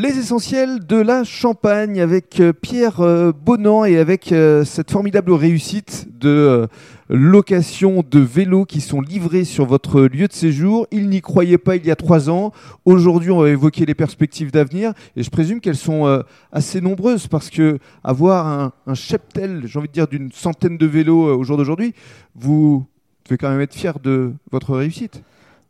Les essentiels de la Champagne avec euh, Pierre euh, Bonan et avec euh, cette formidable réussite de location de vélos qui sont livrés sur votre lieu de séjour. Il n'y croyait pas il y a trois ans. Aujourd'hui, on va évoquer les perspectives d'avenir et je présume qu'elles sont assez nombreuses parce que avoir un, un cheptel, j'ai envie de dire, d'une centaine de vélos au jour d'aujourd'hui, vous devez quand même être fier de votre réussite.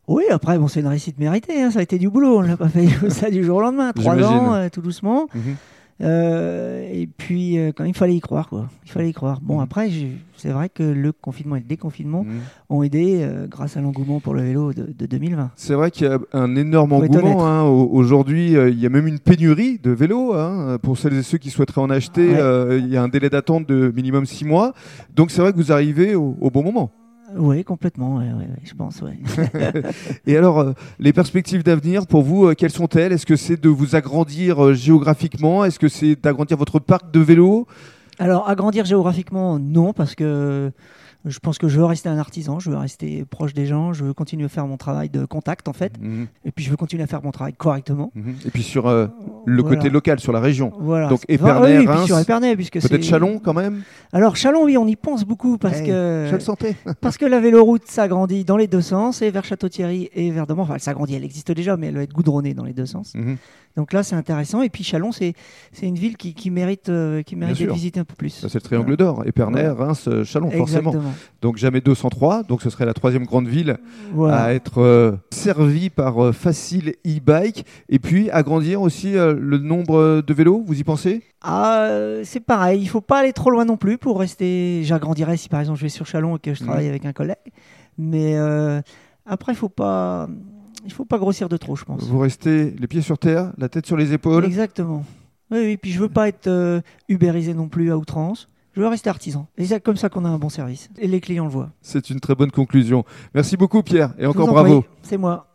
Oui, après, bon, c'est une réussite méritée. Hein, ça a été du boulot. On l'a pas fait ça du jour au lendemain. Trois ans, euh, tout doucement. Mhm. Euh, et puis, euh, quand il fallait y croire, quoi. Il fallait y croire. Bon, mhm. après, c'est vrai que le confinement et le déconfinement mhm. ont aidé grâce à l'engouement pour le vélo de, 2020. C'est vrai qu'il y a un énorme engouement. Hein. Aujourd'hui, il y a même une pénurie de vélos. Hein. Pour celles et ceux qui souhaiteraient en acheter, il y a un délai d'attente de minimum six mois. Donc, c'est vrai que vous arrivez au bon moment. Oui, complètement, je pense. Et alors, euh, les perspectives d'avenir pour vous, euh, quelles sont-elles? Est-ce que c'est de vous agrandir euh, géographiquement? Est-ce que c'est d'agrandir votre parc de vélos Alors, agrandir géographiquement, non, parce que je pense que je veux rester un artisan, je veux rester proche des gens, je veux continuer à faire mon travail de contact en fait, mhm. et puis je veux continuer à faire mon travail correctement. Mhm. Et puis sur euh, le côté local, sur la région. Voilà. Donc Épernay, Reims, sur Épernay, puisque peut-être Chalon quand même. Alors Chalon, oui, on y pense beaucoup parce que je le sentais. parce que la véloroute s'agrandit dans les deux sens, et vers Château-Thierry et vers. Enfin, elle s'agrandit, elle existe déjà, mais elle va être goudronnée dans les deux sens. Mhm. Donc là, c'est intéressant. Et puis Chalon, c'est une ville qui, qui mérite, euh, qui mérite d'être visitée un peu plus. C'est le triangle d'or. Épernay, Reims, euh, Chalon, forcément. Donc jamais 203. Donc ce serait la troisième grande ville à être euh, servie par Facile e-bike. Et puis agrandir aussi le nombre de vélos, vous y pensez? Ah, C'est pareil. Il faut pas aller trop loin non plus pour rester. J'agrandirais si par exemple je vais sur Chalon et que je travaille avec un collègue. Mais après, il faut pas il faut pas grossir de trop, je pense. Vous restez les pieds sur terre, la tête sur les épaules? Exactement. Oui, oui. Puis je veux pas être euh, ubérisé non plus à outrance. Je veux rester artisan. Et c'est comme ça qu'on a un bon service. Et les clients le voient. C'est une très bonne conclusion. Merci beaucoup, Pierre. Et encore bravo. C'est moi.